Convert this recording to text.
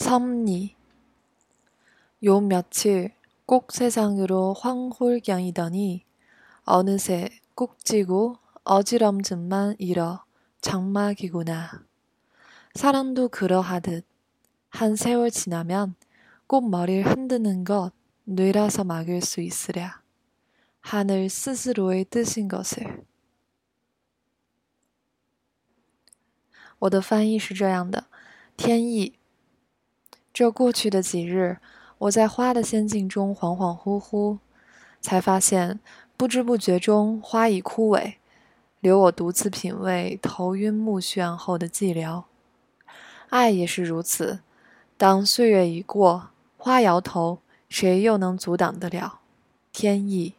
섭리 요 며칠 꼭 세상으로 황홀경이더니 어느새 꼭 지고 어지럼증만 잃어 장막이구나. 사람도 그러하듯 한 세월 지나면 꼭 머리를 흔드는 것 뇌라서 막을 수 있으랴. 하늘 스스로의 뜻인 것을. 我的翻译是这样的：天意。 这过去的几日，我在花的仙境中恍恍惚惚，才发现不知不觉中花已枯萎，留我独自品味头晕目眩后的寂寥。爱也是如此，当岁月已过，花摇头，谁又能阻挡得了天意？